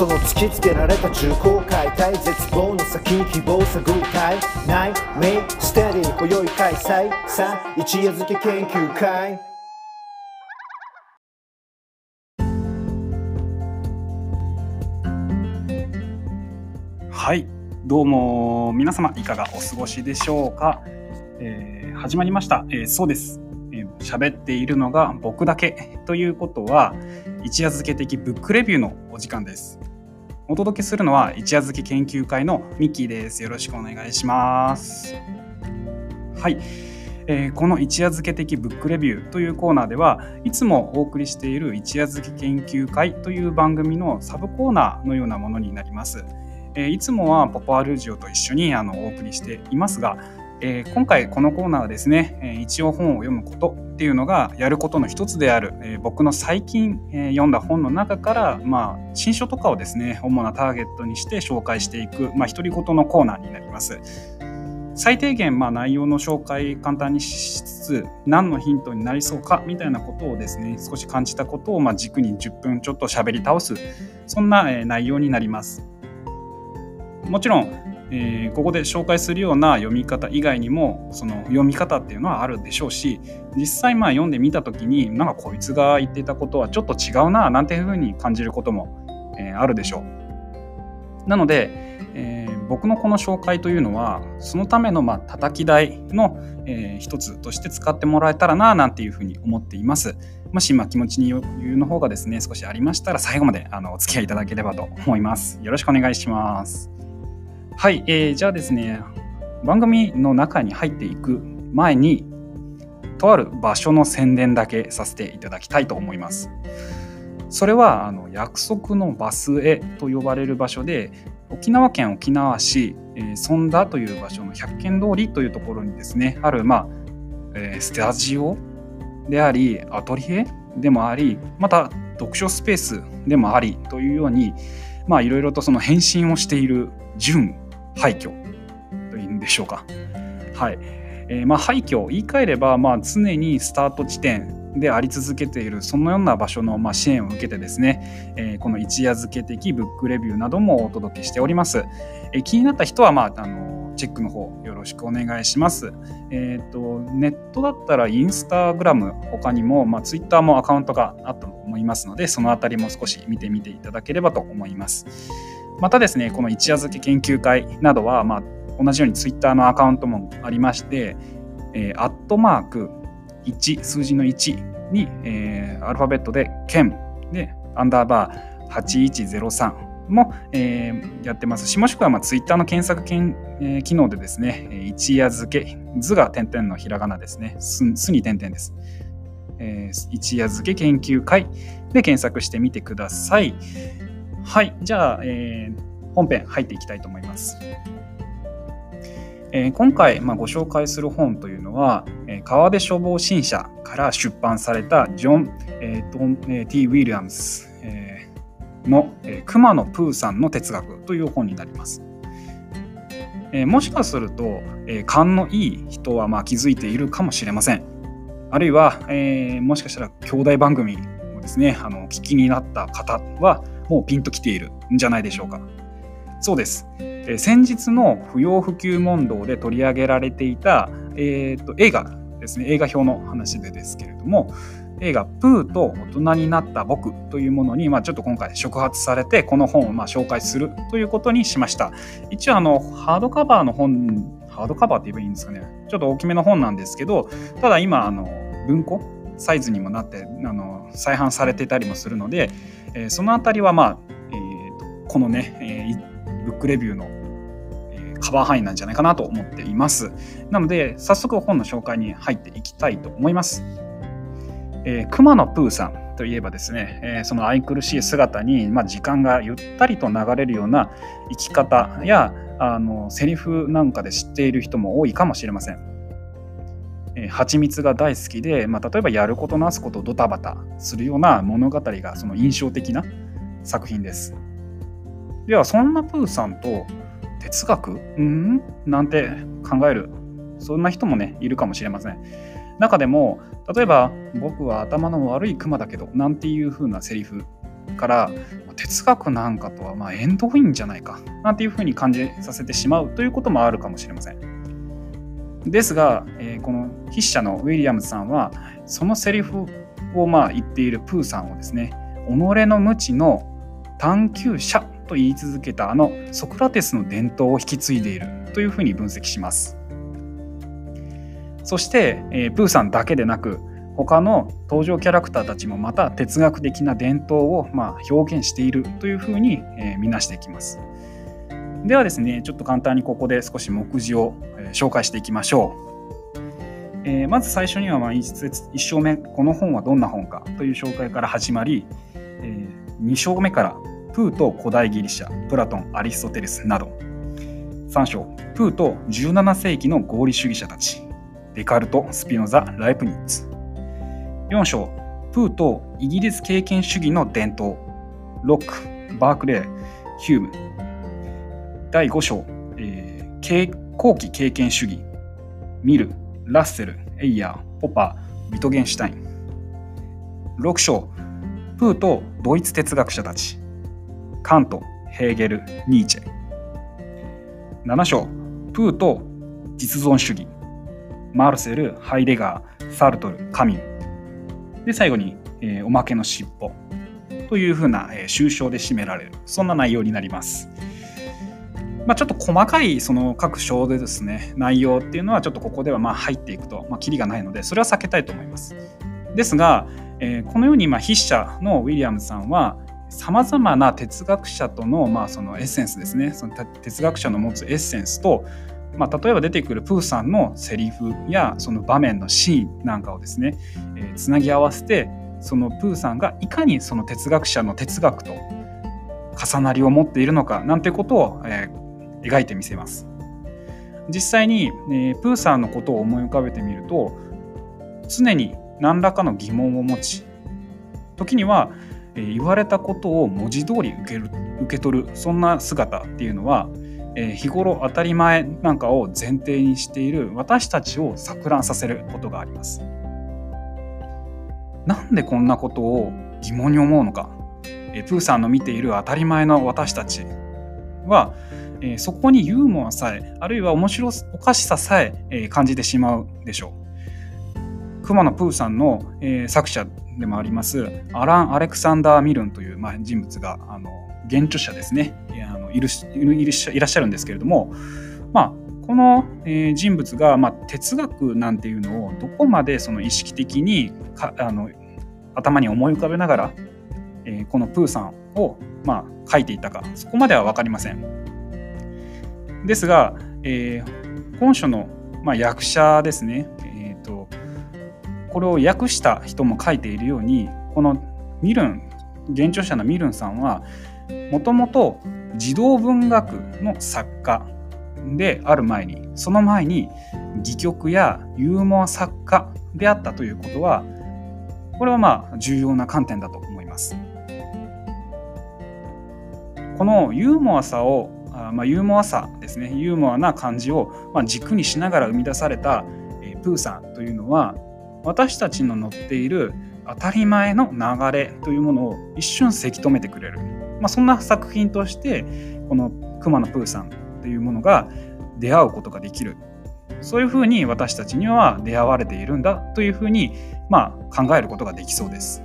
その突きつけられた重厚解体絶望の先希望探るたいないメイステディ今宵開催さあ一夜漬け研究会はい、どうも皆様いかがお過ごしでしょうか？えー始まりました。えーそうです。えー喋っているのが僕だけということは、一夜漬け的ブックレビューのお時間です。お届けするのは一夜漬け研究会のミッキーです。よろしくお願いします。はい。えーこの一夜漬け的ブックレビューというコーナーではいつもお送りしている一夜漬け研究会という番組のサブコーナーのようなものになります。えーいつもはポポアルジオと一緒にあのお送りしていますが、えー今回このコーナーはですね、えー一応本を読むことっていうのがやることの一つである、えー僕の最近、え読んだ本の中から、まあ、新書とかをですね主なターゲットにして紹介していく、まあ、独り言のコーナーになります。最低限、まあ、内容の紹介簡単にしつつ何のヒントになりそうかみたいなことをですね少し感じたことを、ま、軸に10分ちょっと喋り倒すそんな、え内容になります。もちろん、えーここで紹介するような読み方以外にもその読み方っていうのはあるでしょうし実際まあ読んでみた時になんかこいつが言っていたことはちょっと違うななんていうふうに感じることも、えーあるでしょう。なので、えー僕のこの紹介というのはそのためのまあ叩き台の、えー一つとして使ってもらえたらななんていうふうに思っています。もしまあ気持ちに余裕の方がですね少しありましたら最後まであのお付き合いいただければと思います。よろしくお願いします。はい、えーじゃあですね番組の中に入っていく前にとある場所の宣伝だけさせていただきたいと思います。それはあの約束のバスへと呼ばれる場所で沖縄県沖縄市、えー、尊田という場所の百軒通りというところにですねある、まあえースタジオでありアトリエでもありまた読書スペースでもありというようにまあいろいろとその変身をしている準廃墟というんでしょうか。はいえーまあ、廃墟言い換えれば、まあ、常にスタート地点であり続けているそのような場所の、ま、支援を受けてですね、えこの一夜漬け的ブックレビューなどもお届けしております。え気になった人は、まあ、あのチェックの方よろしくお願いします。えっ、とネットだったらインスタグラム他にも、まあ、ツイッターもアカウントがあったと思いますのでそのあたりも少し見てみていただければと思います。またですねこの一夜漬け研究会などは、まあ、同じようにツイッターのアカウントもありまして、えーアットマーク1数字の1に、えーアルファベットで「県」でアンダーバー8103も、えーやってます。しもしくは、まあ、ツイッターの検索けん、えー機能でですね一夜漬け図が点々のひらがなですね。すすに点々です、えー一夜漬け研究会で検索してみてください。はいじゃあ、えー本編入っていきたいと思いますえー今回、まあ、ご紹介する本というのは、えー川出消防新社から出版されたジョン、えートンえー T. ウィリアムス、えーの、えー熊野プーさんの哲学という本になります。えーもしかすると、えー勘のいい人はまあ気づいているかもしれません。あるいは、えーもしかしたら兄弟番組をですね、あの聞きになった方はもうピンときているんじゃないでしょうか。そうです。え先日の不要不急問答で取り上げられていた、えーと映画ですね映画表の話でですけれども映画「プーと大人になった僕」というものに、まあ、ちょっと今回触発されてこの本をま紹介するということにしました一応あのハードカバーの本ハードカバーって言えばいいんですかねちょっと大きめの本なんですけどただ今あの文庫サイズにもなってあの再販されてたりもするので、えーそのあたりはまあ、えーとこのね、えーブックレビューの、えーカバー範囲なんじゃないかなと思っています。なので、早速本の紹介に入っていきたいと思います。えー熊野プーさんといえばですね、えーその愛くるしい姿に、まあ、時間がゆったりと流れるような生き方やあのセリフなんかで知っている人も多いかもしれません。え蜂蜜が大好きで、まあ、例えばやることなすことをドタバタするような物語がその印象的な作品です。ではそんなプーさんと哲学？うん？なんて考える？そんな人もねいるかもしれません。中でも例えば「僕は頭の悪いクマだけど」なんていう風なセリフから哲学なんかとはまあ縁遠いんじゃないかなんていうふうに感じさせてしまうということもあるかもしれません。ですが、えー、この筆者のウィリアムズさんはそのセリフをまあ言っているプーさんをですね己の無知の探求者と言い続けたあのソクラテスの伝統を引き継いでいるというふうに分析します。そして、えー、プーさんだけでなく他の登場キャラクターたちもまた哲学的な伝統をまあ表現しているというふうに、えー、見なしていきます。ではですねちょっと簡単にここで少し目次を、紹介していきましょう。えー、まず最初にはまあ 1, 1章目この本はどんな本かという紹介から始まり、えー、2章目からプーと古代ギリシャプラトンアリストテレスなど3章プーと17世紀の合理主義者たちデカルトスピノザライプニッツ。4章プーとイギリス経験主義の伝統。ロックバークレーヒューム第5章、えー、後期経験主義ミルラッセルエイヤーポパービトゲンシュタイン6章プーとドイツ哲学者たちカント、ヘーゲル、ニーチェ。7章、プーと実存主義。マルセル、ハイデガー、サルトル、カミン。で、最後に、えー、おまけの尻尾。というふうな、えー、終章で締められる。そんな内容になります。まあ、ちょっと細かいその各章でですね、内容っていうのはちょっとここではま入っていくと、まあ、キリがないので、それは避けたいと思います。ですが、えー、このようにま筆者のウィリアムさんは、さまざまな哲学者との,、まあそのエッセンスですねその哲学者の持つエッセンスと、まあ、例えば出てくるプーさんのセリフやその場面のシーンなんかをですね、えー、つなぎ合わせてそのプーさんがいかにその哲学者の哲学と重なりを持っているのかなんてことを、えー、描いてみせます。実際に、えー、プーさんのことを思い浮かべてみると常に何らかの疑問を持ち時にはえ言われたことを文字通り受ける受け取るそんな姿っていうのは、え日頃当たり前なんかを前提にしている私たちを錯乱させることがあります。なんでこんなことを疑問に思うのか、えプーさんの見ている当たり前の私たちは、えそこにユーモアさえあるいは面白おかしささええ感じてしまうでしょう。熊野プーさんの、え作者でもありますアラン・アレクサンダー・ミルンという、まあ、人物があの原著者ですねあのいるいらっしゃるんですけれども、まあ、この、え、人物が、まあ、哲学なんていうのをどこまでその意識的にかあの頭に思い浮かべながら、えー、このプーさんを、まあ、書いていたかそこまでは分かりません。ですが、えー、本書の、まあ、役者ですねえー、とこれを訳した人も書いているようにこのミルン原著者のミルンさんはもともと児童文学の作家である前にその前に戯曲やユーモア作家であったということはこれはまあ重要な観点だと思います。このユーモアさをあまあ、ユーモアさですね。ユーモアな感じを、まあ、軸にしながら生み出された、えー、プーさんというのは私たちの乗っている当たり前の流れというものを一瞬せき止めてくれる、まあ、そんな作品としてこの熊野プーさんというものが出会うことができる。そういうふうに私たちには出会われているんだというふうに、まあ、考えることができそうです。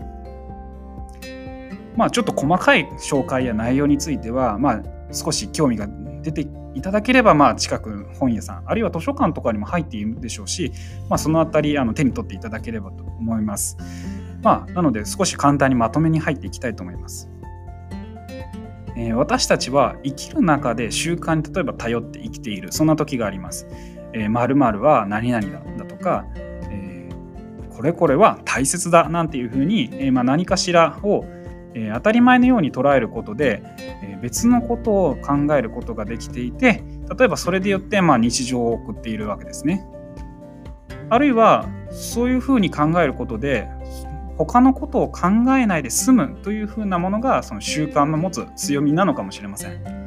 まあ、ちょっと細かい紹介や内容については、まあ、少し興味が出ていただければ、まあ、近く本屋さん、あるいは図書館とかにも入っているでしょうし、まあ、そのあたりあの手に取っていただければと思います。まあ、なので、少し簡単にまとめに入っていきたいと思います。えー、私たちは生きる中で習慣に例えば頼って生きている、そんな時があります。えー、〇〇は何々だだとか、えー、これこれは大切だなんていうふうに、えーまあ、何かしらをえ、当たり前のように捉えることで、え、別のことを考えることができていて例えばそれでよって、まあ、日常を送っているわけですね。あるいはそういうふうに考えることで他のことを考えないで済むというふうなものがその習慣の持つ強みなのかもしれません。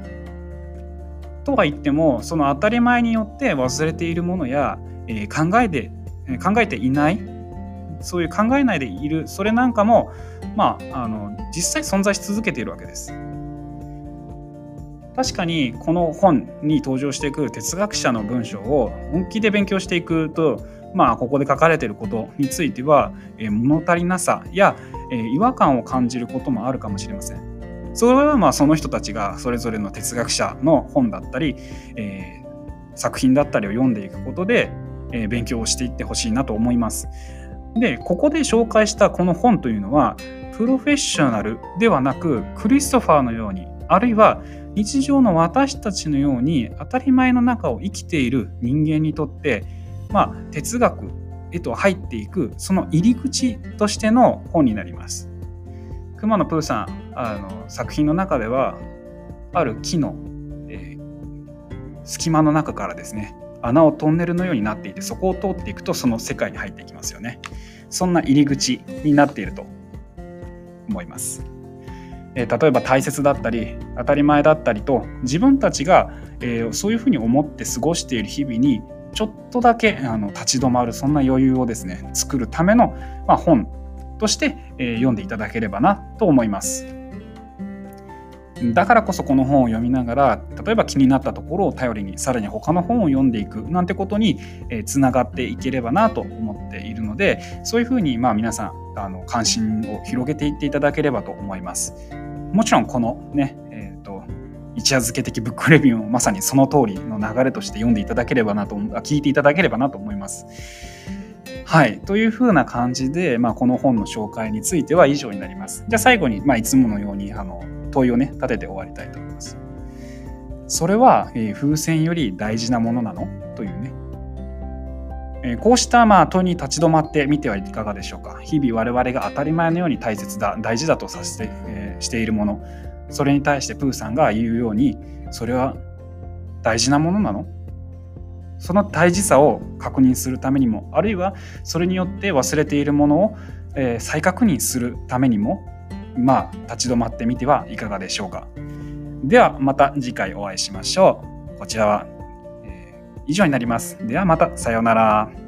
とは言ってもその当たり前によって忘れているものや、え、考えて考えていないそういう考えないでいるそれなんかも、まあ、あの実際存在し続けているわけです。確かにこの本に登場していく哲学者の文章を本気で勉強していくとまあここで書かれていることについては、え物足りなさや、え違和感を感じることもあるかもしれません。それはまあその人たちがそれぞれの哲学者の本だったり、えー、作品だったりを読んでいくことで、え、勉強をしていってほしいなと思います。でここで紹介したこの本というのはプロフェッショナルではなくクリストファーのようにあるいは日常の私たちのように当たり前の中を生きている人間にとって、まあ、哲学へと入っていくその入り口としての本になります。熊野プーさんあの作品の中ではある木の、えー、隙間の中からですね穴をトンネルのようになっていてそこを通っていくとその世界に入っていきますよね。そんな入り口になっていると思います。え例えば大切だったり当たり前だったりと自分たちが、えー、そういうふうに思って過ごしている日々にちょっとだけあの立ち止まるそんな余裕をですね作るための、まあ、本として、えー、読んでいただければなと思います。だからこそこの本を読みながら例えば気になったところを頼りにさらに他の本を読んでいくなんてことにつながっていければなと思っているのでそういうふうにまあ皆さんあの関心を広げていっていただければと思います。もちろんこのね、えーと、一夜漬け的ブックレビューもまさにその通りの流れとして読んでいただければなと聞いていただければなと思います。はい。というふうな感じで、まあ、この本の紹介については以上になります。じゃあ最後に、まあ、いつものようにあの問いをね、立てて終わりたいと思います。それは、え、風船より大事なものなの？というね、えこうしたまあ問いに立ち止まってみてはいかがでしょうか？日々我々が当たり前のように大切だ、大事だとさせて、え、しているもの、それに対してプーさんが言うように、それは大事なものなの？その大事さを確認するためにも、あるいはそれによって忘れているものを、え、再確認するためにも、まあ、立ち止まってみてはいかがでしょうか。では、また次回お会いしましょう。こちらはえ以上になります。ではまた、さようなら。